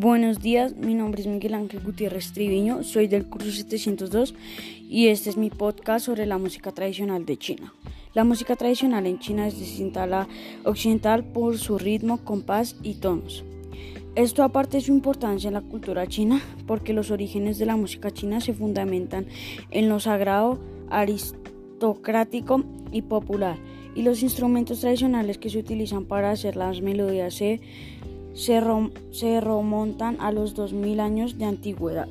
Buenos días, mi nombre es Miguel Ángel Gutiérrez Triviño, soy del curso 702 y este es mi podcast sobre la música tradicional de China. La música tradicional en China es distinta a la occidental por su ritmo, compás y tonos. Esto aparte de su importancia en la cultura china porque los orígenes de la música china se fundamentan en lo sagrado, aristocrático y popular y los instrumentos tradicionales que se utilizan para hacer las melodías se se, remontan a los 2000 años de antigüedad.